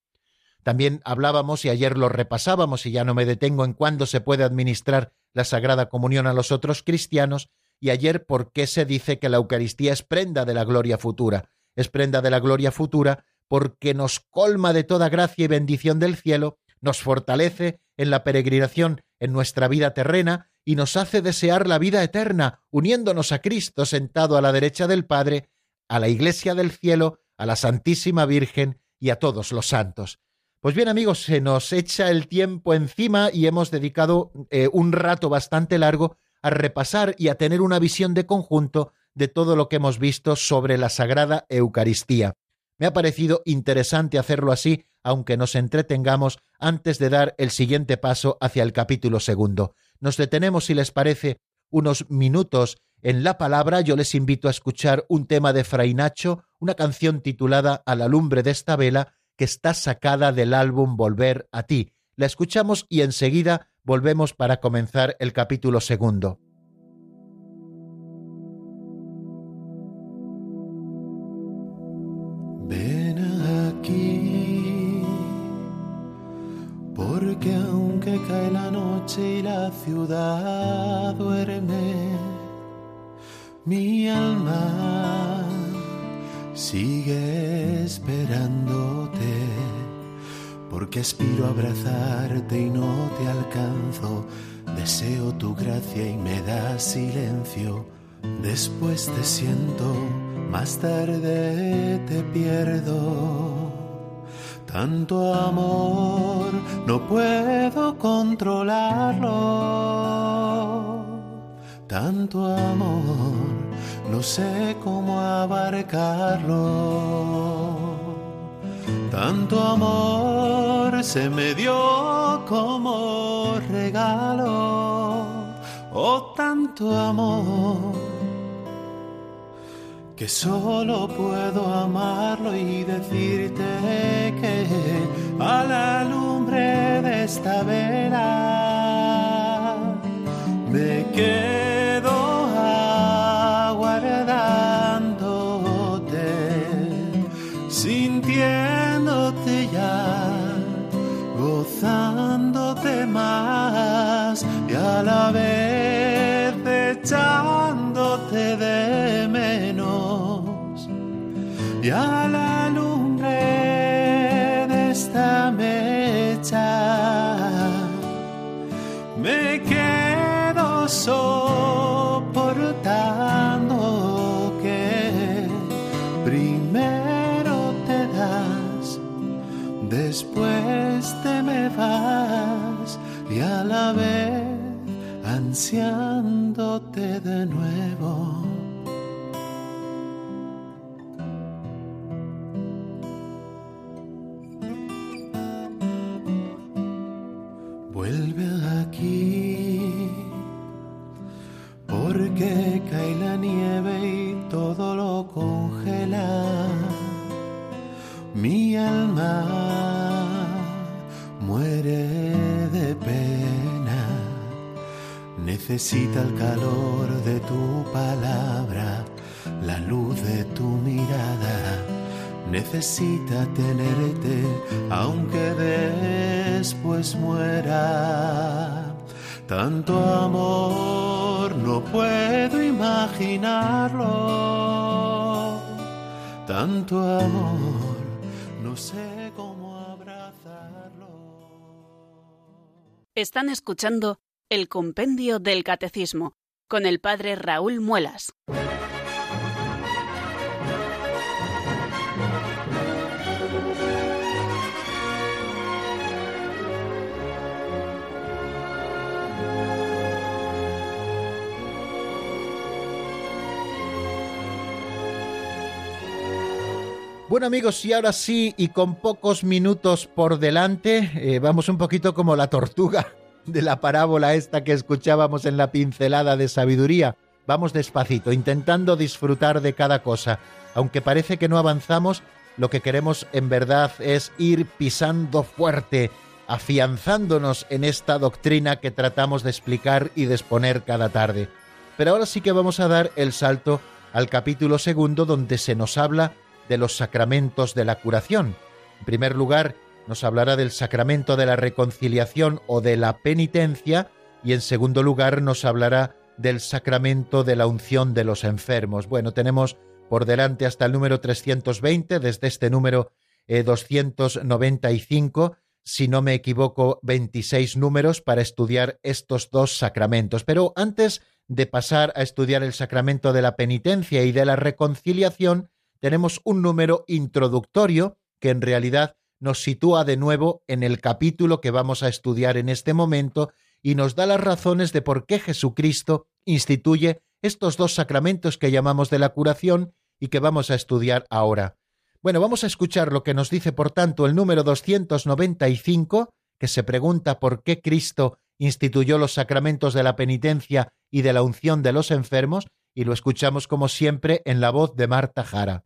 A: También hablábamos, y ayer lo repasábamos, y ya no me detengo en cuándo se puede administrar la Sagrada Comunión a los otros cristianos, y ayer por qué se dice que la Eucaristía es prenda de la gloria futura. Es prenda de la gloria futura porque nos colma de toda gracia y bendición del cielo, nos fortalece en la peregrinación en nuestra vida terrena y nos hace desear la vida eterna, uniéndonos a Cristo sentado a la derecha del Padre, a la Iglesia del cielo, a la Santísima Virgen y a todos los santos. Pues bien amigos, se nos echa el tiempo encima y hemos dedicado eh, un rato bastante largo a repasar y a tener una visión de conjunto de todo lo que hemos visto sobre la Sagrada Eucaristía. Me ha parecido interesante hacerlo así, aunque nos entretengamos antes de dar el siguiente paso hacia el capítulo segundo. Nos detenemos, si les parece, unos minutos en la palabra. Yo les invito a escuchar un tema de Fray Nacho, una canción titulada A la lumbre de esta vela, que está sacada del álbum Volver a ti. La escuchamos y enseguida volvemos para comenzar el capítulo segundo.
C: Ciudad duerme, mi alma sigue esperándote, porque aspiro a abrazarte y no te alcanzo. Deseo tu gracia y me da silencio. Después te siento, más tarde te pierdo. Tanto amor no puedo controlarlo. Tanto amor, no sé cómo abarcarlo. Tanto amor se me dio como regalo, oh tanto amor, que solo puedo amarlo y decirte que a la lumbre de esta vela me quedo aguardándote, sintiéndote ya, gozándote más y a la vez echándote y a la lumbre de esta mecha me quedo soportando necesita el calor de tu palabra, la luz de tu mirada necesita tenerte aunque después muera. Tanto amor no puedo imaginarlo. Tanto amor no sé cómo abrazarlo.
D: Están escuchando el Compendio del Catecismo con el Padre Raúl Muelas.
A: Bueno amigos, y ahora sí, y con pocos minutos por delante, eh, vamos un poquito como la tortuga de la parábola esta que escuchábamos en la pincelada de sabiduría. Vamos despacito, intentando disfrutar de cada cosa. Aunque parece que no avanzamos, lo que queremos en verdad es ir pisando fuerte, afianzándonos en esta doctrina que tratamos de explicar y de exponer cada tarde. Pero ahora sí que vamos a dar el salto al capítulo segundo donde se nos habla de los sacramentos de la curación. En primer lugar, nos hablará del sacramento de la reconciliación o de la penitencia y en segundo lugar nos hablará del sacramento de la unción de los enfermos. Bueno, tenemos por delante hasta el número 320, desde este número eh, 295, si no me equivoco, 26 números para estudiar estos dos sacramentos. Pero antes de pasar a estudiar el sacramento de la penitencia y de la reconciliación, tenemos un número introductorio que en realidad nos sitúa de nuevo en el capítulo que vamos a estudiar en este momento y nos da las razones de por qué Jesucristo instituye estos dos sacramentos que llamamos de la curación y que vamos a estudiar ahora. Bueno, vamos a escuchar lo que nos dice, por tanto, el número 295, que se pregunta por qué Cristo instituyó los sacramentos de la penitencia y de la unción de los enfermos, y lo escuchamos como siempre en la voz de Marta Jara.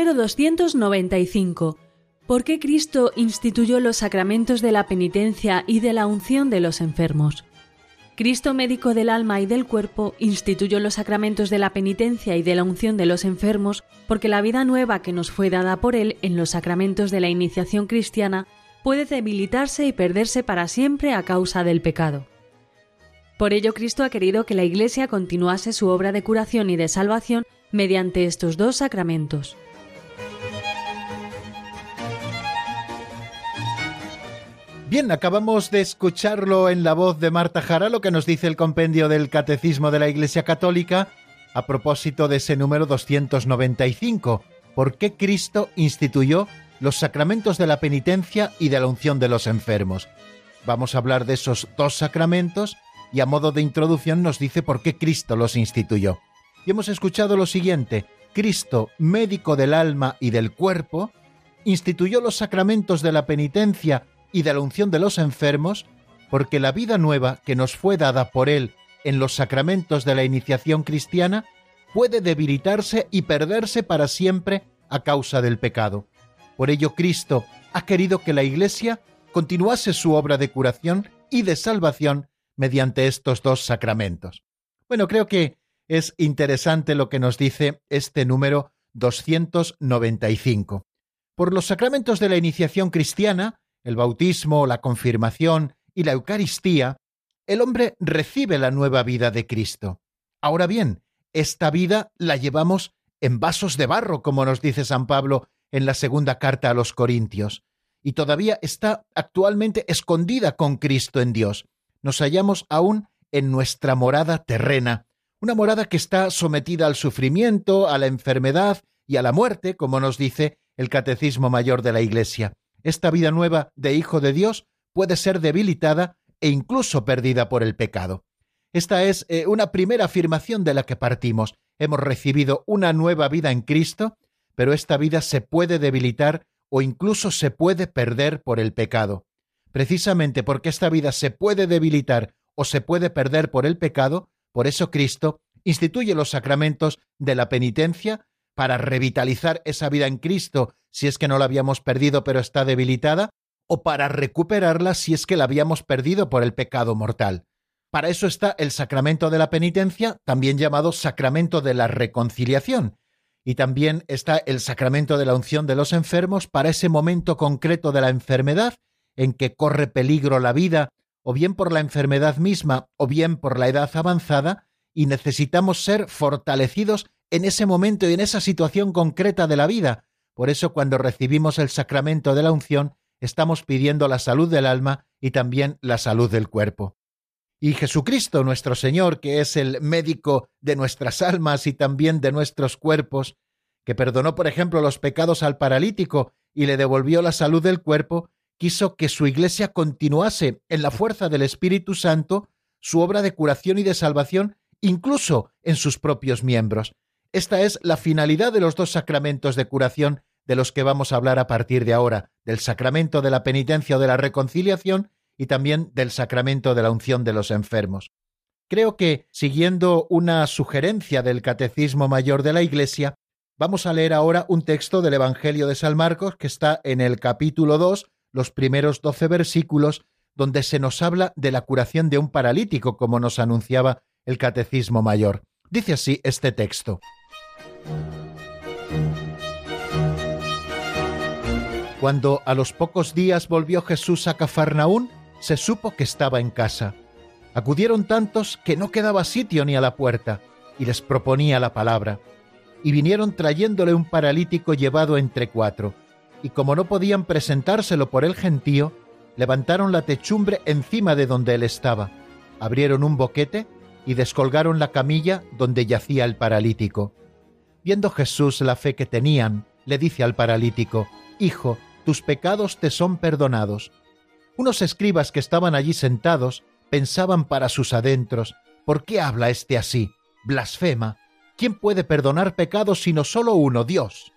E: Número 295. ¿Por qué Cristo instituyó los sacramentos de la penitencia y de la unción de los enfermos? Cristo médico del alma y del cuerpo instituyó los sacramentos de la penitencia y de la unción de los enfermos porque la vida nueva que nos fue dada por Él en los sacramentos de la iniciación cristiana puede debilitarse y perderse para siempre a causa del pecado. Por ello Cristo ha querido que la Iglesia continuase su obra de curación y de salvación mediante estos dos sacramentos.
A: Bien, acabamos de escucharlo en la voz de Marta Jara, lo que nos dice el compendio del Catecismo de la Iglesia Católica a propósito de ese número 295. por qué Cristo instituyó los sacramentos de la penitencia y de la unción de los enfermos. Vamos a hablar de esos dos sacramentos y a modo de introducción nos dice por qué Cristo los instituyó. Y hemos escuchado lo siguiente, Cristo, médico del alma y del cuerpo, instituyó los sacramentos de la penitencia y de la unción de los enfermos, porque la vida nueva que nos fue dada por Él en los sacramentos de la iniciación cristiana puede debilitarse y perderse para siempre a causa del pecado. Por ello Cristo ha querido que la Iglesia continuase su obra de curación y de salvación mediante estos dos sacramentos. Bueno, creo que es interesante lo que nos dice este número 295. Por los sacramentos de la iniciación cristiana, el bautismo, la confirmación y la Eucaristía, el hombre recibe la nueva vida de Cristo. Ahora bien, esta vida la llevamos en vasos de barro, como nos dice San Pablo en la segunda carta a los Corintios, y todavía está actualmente escondida con Cristo en Dios. Nos hallamos aún en nuestra morada terrena, una morada que está sometida al sufrimiento, a la enfermedad y a la muerte, como nos dice el Catecismo Mayor de la Iglesia. Esta vida nueva de Hijo de Dios puede ser debilitada e incluso perdida por el pecado. Esta es eh, una primera afirmación de la que partimos. Hemos recibido una nueva vida en Cristo, pero esta vida se puede debilitar o incluso se puede perder por el pecado. Precisamente porque esta vida se puede debilitar o se puede perder por el pecado, por eso Cristo instituye los sacramentos de la penitencia para revitalizar esa vida en Cristo si es que no la habíamos perdido pero está debilitada, o para recuperarla si es que la habíamos perdido por el pecado mortal. Para eso está el sacramento de la penitencia, también llamado sacramento de la reconciliación, y también está el sacramento de la unción de los enfermos para ese momento concreto de la enfermedad en que corre peligro la vida, o bien por la enfermedad misma, o bien por la edad avanzada, y necesitamos ser fortalecidos en ese momento y en esa situación concreta de la vida. Por eso cuando recibimos el sacramento de la unción, estamos pidiendo la salud del alma y también la salud del cuerpo. Y Jesucristo nuestro Señor, que es el médico de nuestras almas y también de nuestros cuerpos, que perdonó, por ejemplo, los pecados al paralítico y le devolvió la salud del cuerpo, quiso que su iglesia continuase en la fuerza del Espíritu Santo su obra de curación y de salvación, incluso en sus propios miembros. Esta es la finalidad de los dos sacramentos de curación de los que vamos a hablar a partir de ahora, del sacramento de la penitencia o de la reconciliación y también del sacramento de la unción de los enfermos. Creo que, siguiendo una sugerencia del Catecismo Mayor de la Iglesia, vamos a leer ahora un texto del Evangelio de San Marcos que está en el capítulo 2, los primeros doce versículos, donde se nos habla de la curación de un paralítico, como nos anunciaba el Catecismo Mayor. Dice así este texto. Cuando a los pocos días volvió Jesús a Cafarnaún, se supo que estaba en casa. Acudieron tantos que no quedaba sitio ni a la puerta, y les proponía la palabra. Y vinieron trayéndole un paralítico llevado entre cuatro, y como no podían presentárselo por el gentío, levantaron la techumbre encima de donde él estaba, abrieron un boquete y descolgaron la camilla donde yacía el paralítico. Viendo Jesús la fe que tenían, le dice al paralítico, Hijo, tus pecados te son perdonados. Unos escribas que estaban allí sentados pensaban para sus adentros, ¿por qué habla éste así? Blasfema. ¿Quién puede perdonar pecados sino solo uno, Dios?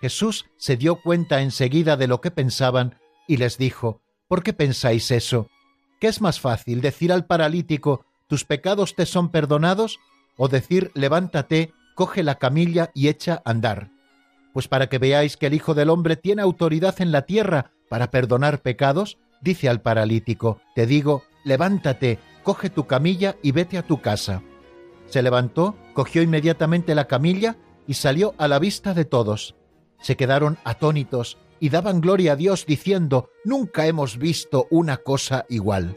A: Jesús se dio cuenta enseguida de lo que pensaban y les dijo, ¿por qué pensáis eso? ¿Qué es más fácil decir al paralítico, tus pecados te son perdonados? o decir, levántate, coge la camilla y echa a andar pues para que veáis que el Hijo del Hombre tiene autoridad en la tierra para perdonar pecados, dice al paralítico, te digo, levántate, coge tu camilla y vete a tu casa. Se levantó, cogió inmediatamente la camilla y salió a la vista de todos. Se quedaron atónitos y daban gloria a Dios diciendo, nunca hemos visto una cosa igual.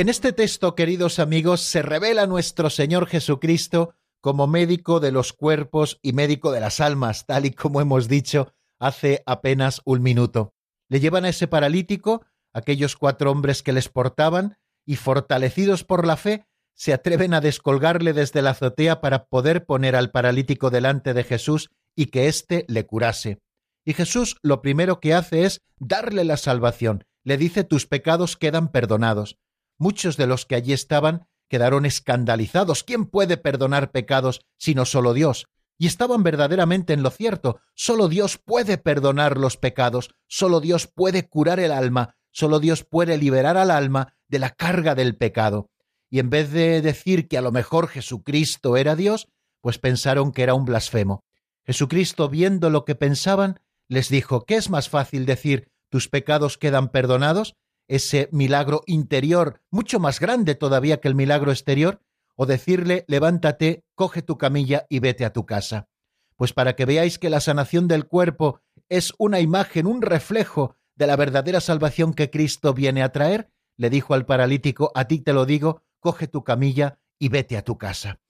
A: En este texto, queridos amigos, se revela nuestro Señor Jesucristo como médico de los cuerpos y médico de las almas, tal y como hemos dicho hace apenas un minuto. Le llevan a ese paralítico, aquellos cuatro hombres que les portaban, y fortalecidos por la fe, se atreven a descolgarle desde la azotea para poder poner al paralítico delante de Jesús y que éste le curase. Y Jesús lo primero que hace es darle la salvación, le dice tus pecados quedan perdonados. Muchos de los que allí estaban quedaron escandalizados. ¿Quién puede perdonar pecados sino solo Dios? Y estaban verdaderamente en lo cierto. Solo Dios puede perdonar los pecados, solo Dios puede curar el alma, solo Dios puede liberar al alma de la carga del pecado. Y en vez de decir que a lo mejor Jesucristo era Dios, pues pensaron que era un blasfemo. Jesucristo, viendo lo que pensaban, les dijo, ¿qué es más fácil decir tus pecados quedan perdonados? Ese milagro interior, mucho más grande todavía que el milagro exterior, o decirle, levántate, coge tu camilla y vete a tu casa. Pues para que veáis que la sanación del cuerpo es una imagen, un reflejo de la verdadera salvación que Cristo viene a traer, le dijo al paralítico, a ti te lo digo, coge tu camilla y vete a tu casa.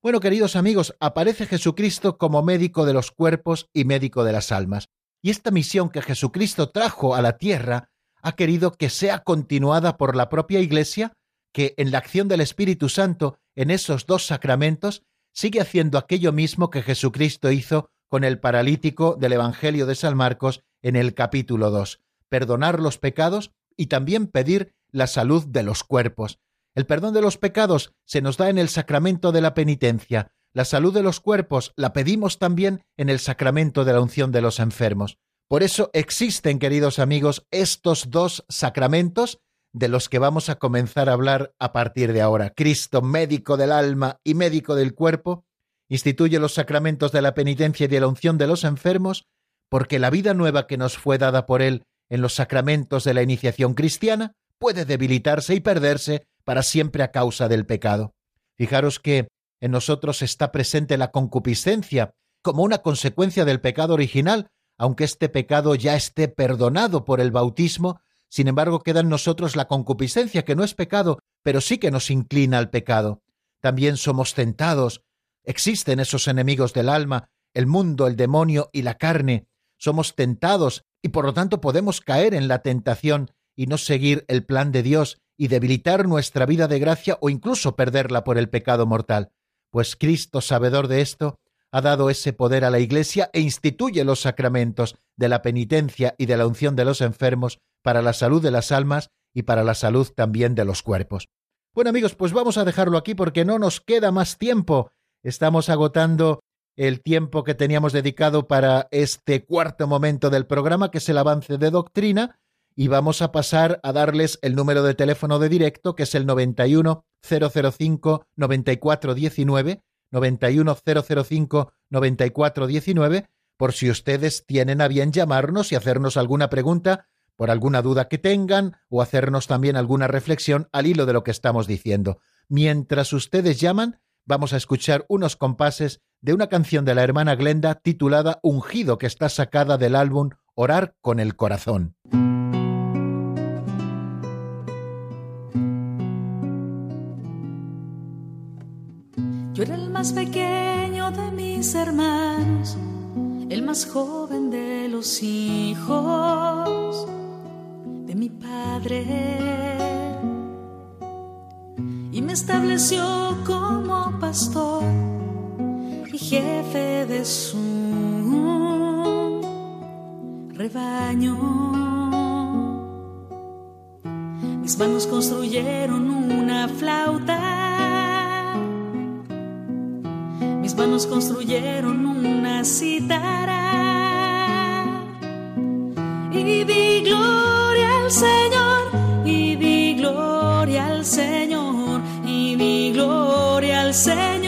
A: Bueno, queridos amigos, aparece Jesucristo como médico de los cuerpos y médico de las almas. Y esta misión que Jesucristo trajo a la tierra ha querido que sea continuada por la propia Iglesia, que en la acción del Espíritu Santo en esos dos sacramentos sigue haciendo aquello mismo que Jesucristo hizo con el paralítico del Evangelio de San Marcos en el capítulo 2, perdonar los pecados y también pedir la salud de los cuerpos. El perdón de los pecados se nos da en el sacramento de la penitencia, la salud de los cuerpos la pedimos también en el sacramento de la unción de los enfermos. Por eso existen, queridos amigos, estos dos sacramentos de los que vamos a comenzar a hablar a partir de ahora. Cristo, médico del alma y médico del cuerpo, instituye los sacramentos de la penitencia y de la unción de los enfermos, porque la vida nueva que nos fue dada por Él en los sacramentos de la iniciación cristiana puede debilitarse y perderse para siempre a causa del pecado. Fijaros que en nosotros está presente la concupiscencia como una consecuencia del pecado original, aunque este pecado ya esté perdonado por el bautismo, sin embargo queda en nosotros la concupiscencia, que no es pecado, pero sí que nos inclina al pecado. También somos tentados. Existen esos enemigos del alma, el mundo, el demonio y la carne. Somos tentados y por lo tanto podemos caer en la tentación y no seguir el plan de Dios y debilitar nuestra vida de gracia o incluso perderla por el pecado mortal pues Cristo, sabedor de esto, ha dado ese poder a la Iglesia e instituye los sacramentos de la penitencia y de la unción de los enfermos para la salud de las almas y para la salud también de los cuerpos. Bueno amigos, pues vamos a dejarlo aquí porque no nos queda más tiempo. Estamos agotando el tiempo que teníamos dedicado para este cuarto momento del programa, que es el avance de doctrina, y vamos a pasar a darles el número de teléfono de directo, que es el 91 005 9419, 91 005 9419, por si ustedes tienen a bien llamarnos y hacernos alguna pregunta por alguna duda que tengan o hacernos también alguna reflexión al hilo de lo que estamos diciendo. Mientras ustedes llaman, vamos a escuchar unos compases de una canción de la hermana Glenda titulada Ungido que está sacada del álbum Orar con el Corazón.
F: Más pequeño de mis hermanos, el más joven de los hijos de mi padre. Y me estableció como pastor y jefe de su rebaño. Mis manos construyeron una flauta manos construyeron una citara. Y di gloria al Señor y di gloria al Señor y di gloria al Señor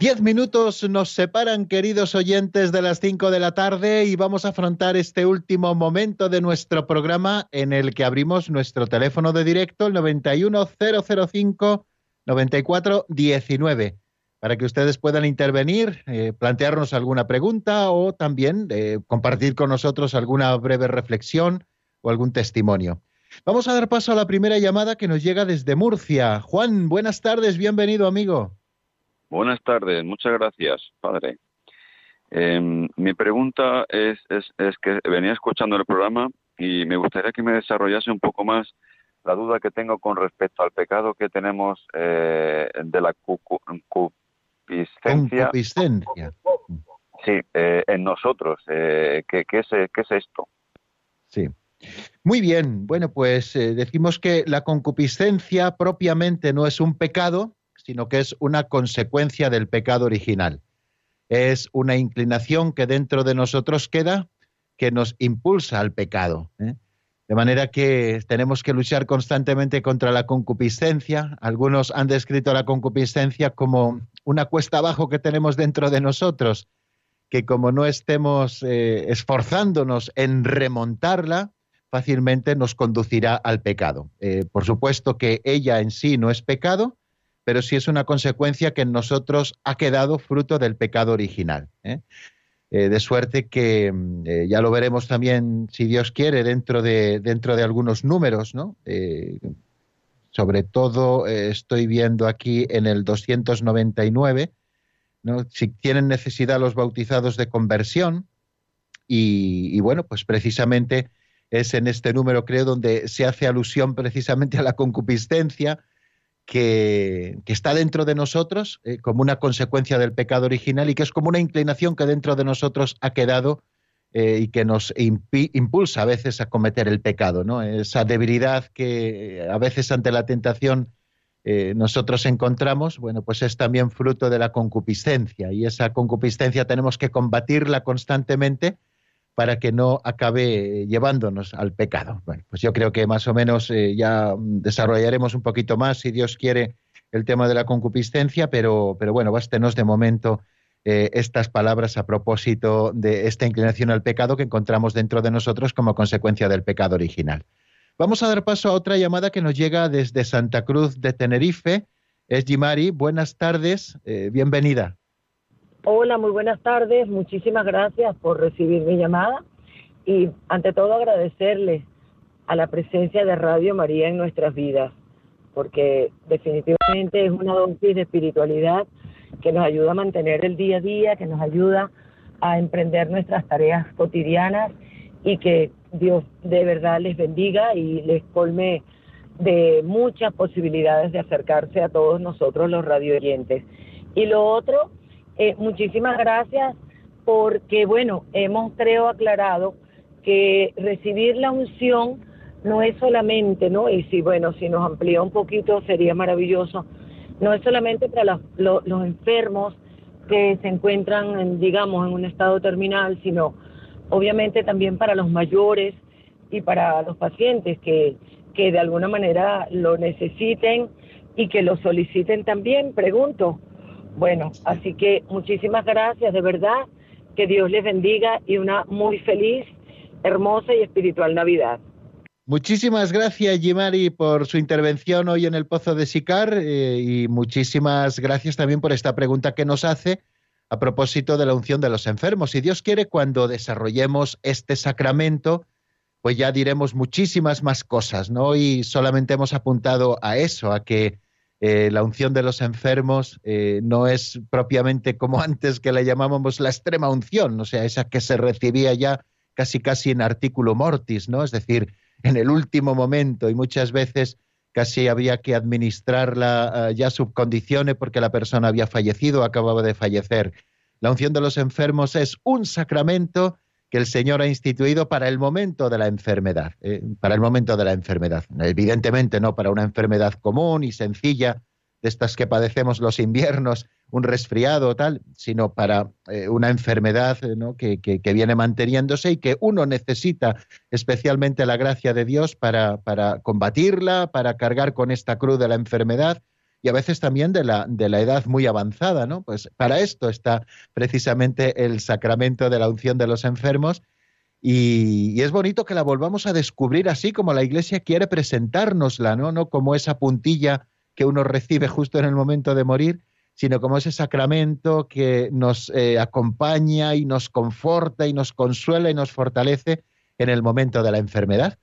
A: Diez minutos nos separan, queridos oyentes, de las cinco de la tarde y vamos a afrontar este último momento de nuestro programa en el que abrimos nuestro teléfono de directo, el 91005-9419, para que ustedes puedan intervenir, eh, plantearnos alguna pregunta o también eh, compartir con nosotros alguna breve reflexión o algún testimonio. Vamos a dar paso a la primera llamada que nos llega desde Murcia. Juan, buenas tardes, bienvenido, amigo.
G: Buenas tardes, muchas gracias, padre. Em, mi pregunta es, es, que venía escuchando el programa y me gustaría que me desarrollase un poco más la duda que tengo con respecto al pecado que tenemos eh, de la concupiscencia. Sí, eh, en nosotros. Eh, ¿qué, es, ¿Qué es esto?
A: Sí. Muy bien, bueno, pues decimos que la concupiscencia propiamente no es un pecado, sino que es una consecuencia del pecado original. Es una inclinación que dentro de nosotros queda que nos impulsa al pecado. ¿eh? De manera que tenemos que luchar constantemente contra la concupiscencia. Algunos han descrito la concupiscencia como una cuesta abajo que tenemos dentro de nosotros, que como no estemos eh, esforzándonos en remontarla, fácilmente nos conducirá al pecado. Eh, por supuesto que ella en sí no es pecado, pero sí es una consecuencia que en nosotros ha quedado fruto del pecado original. ¿eh? Eh, de suerte que mm, eh, ya lo veremos también, si Dios quiere, dentro de, dentro de algunos números, ¿no? sobre todo estoy viendo aquí en el 299, ¿no? si tienen necesidad los bautizados de conversión, y, y bueno, pues precisamente es en este número, creo, donde se hace alusión precisamente a la concupiscencia, que, está dentro de nosotros eh, como una consecuencia del pecado original y que es como una inclinación que dentro de nosotros ha quedado eh, y que nos impulsa a veces a cometer el pecado, ¿no? Esa debilidad que a veces ante la tentación eh, nosotros encontramos, bueno, pues es también fruto de la concupiscencia y esa concupiscencia tenemos que combatirla constantemente para que no acabe llevándonos al pecado. Bueno, pues yo creo que más o menos eh, ya desarrollaremos un poquito más, si Dios quiere, el tema de la concupiscencia, pero, pero bueno, bástenos de momento eh, estas palabras a propósito de esta inclinación al pecado que encontramos dentro de nosotros como consecuencia del pecado original. Vamos a dar paso a otra llamada que nos llega desde Santa Cruz de Tenerife. Es Jimari, buenas tardes, eh, bienvenida.
H: Hola, muy buenas tardes. Muchísimas gracias por recibir mi llamada y ante todo agradecerle a la presencia de Radio María en nuestras vidas, porque definitivamente es una dosis de espiritualidad que nos ayuda a mantener el día a día, que nos ayuda a emprender nuestras tareas cotidianas y que Dios de verdad les bendiga y les colme de muchas posibilidades de acercarse a todos nosotros los radio oyentes. Y lo otro eh, muchísimas gracias porque, bueno, hemos, creo, aclarado que recibir la unción no es solamente, ¿no? Y si, bueno, si nos amplía un poquito sería maravilloso, no es solamente para los, los enfermos que se encuentran, en, digamos, en un estado terminal, sino obviamente también para los mayores y para los pacientes que, que de alguna manera lo necesiten y que lo soliciten también, pregunto. Bueno, así que muchísimas gracias, de verdad, que Dios les bendiga y una muy feliz, hermosa y espiritual Navidad.
A: Muchísimas gracias, Jimari, por su intervención hoy en el Pozo de Sicar eh, y muchísimas gracias también por esta pregunta que nos hace a propósito de la unción de los enfermos. Si Dios quiere, cuando desarrollemos este sacramento, pues ya diremos muchísimas más cosas, ¿no? Y solamente hemos apuntado a eso, a que eh, la unción de los enfermos eh, no es propiamente como antes que la llamábamos la extrema unción, o sea, esa que se recibía ya casi casi en artículo mortis, ¿no? Es decir, en el último momento y muchas veces casi había que administrarla uh, ya subcondicione porque la persona había fallecido o acababa de fallecer. La unción de los enfermos es un sacramento que el Señor ha instituido para el momento de la enfermedad, eh, para el momento de la enfermedad. Evidentemente no para una enfermedad común y sencilla, de estas que padecemos los inviernos, un resfriado tal, sino para eh, una enfermedad eh, que, viene manteniéndose y que uno necesita especialmente la gracia de Dios para combatirla, para cargar con esta cruz de la enfermedad y a veces también de la, de la edad muy avanzada, ¿no? Pues para esto está precisamente el sacramento de la unción de los enfermos y, es bonito que la volvamos a descubrir así como la Iglesia quiere presentárnosla, ¿no? No como esa puntilla que uno recibe justo en el momento de morir, sino como ese sacramento que nos eh, acompaña y nos conforta y nos consuela y nos fortalece en el momento de la enfermedad.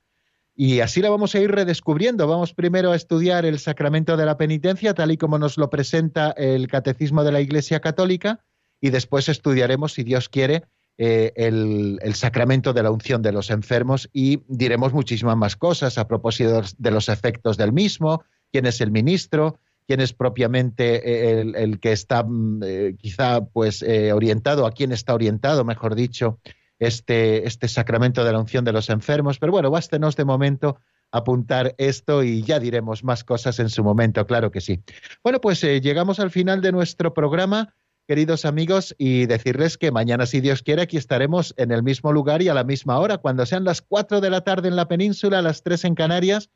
A: Y así la vamos a ir redescubriendo. Vamos primero a estudiar el sacramento de la penitencia, tal y como nos lo presenta el Catecismo de la Iglesia Católica, y después estudiaremos, si Dios quiere, eh, el, sacramento de la unción de los enfermos y diremos muchísimas más cosas a propósito de los efectos del mismo, quién es el ministro, quién es propiamente eh, el, que está mm, eh, quizá pues orientado, a quién está orientado, mejor dicho, este, este sacramento de la unción de los enfermos. Pero bueno, bástenos de momento apuntar esto y ya diremos más cosas en su momento, claro que sí. Bueno, pues eh, llegamos al final de nuestro programa, queridos amigos, y decirles que mañana, si Dios quiere, aquí estaremos en el mismo lugar y a la misma hora, cuando sean las cuatro de la tarde en la península, las tres en Canarias,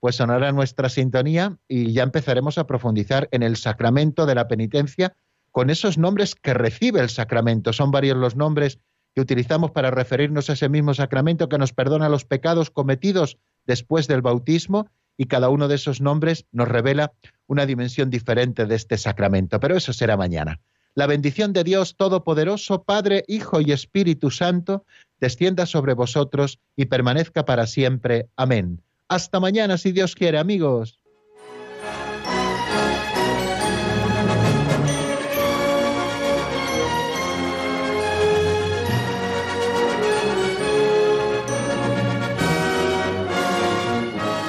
A: pues sonará nuestra sintonía y ya empezaremos a profundizar en el sacramento de la penitencia con esos nombres que recibe el sacramento. Son varios los nombres que utilizamos para referirnos a ese mismo sacramento que nos perdona los pecados cometidos después del bautismo y cada uno de esos nombres nos revela una dimensión diferente de este sacramento. Pero eso será mañana. La bendición de Dios Todopoderoso, Padre, Hijo y Espíritu Santo, descienda sobre vosotros y permanezca para siempre. Amén. Hasta mañana, si Dios quiere, amigos.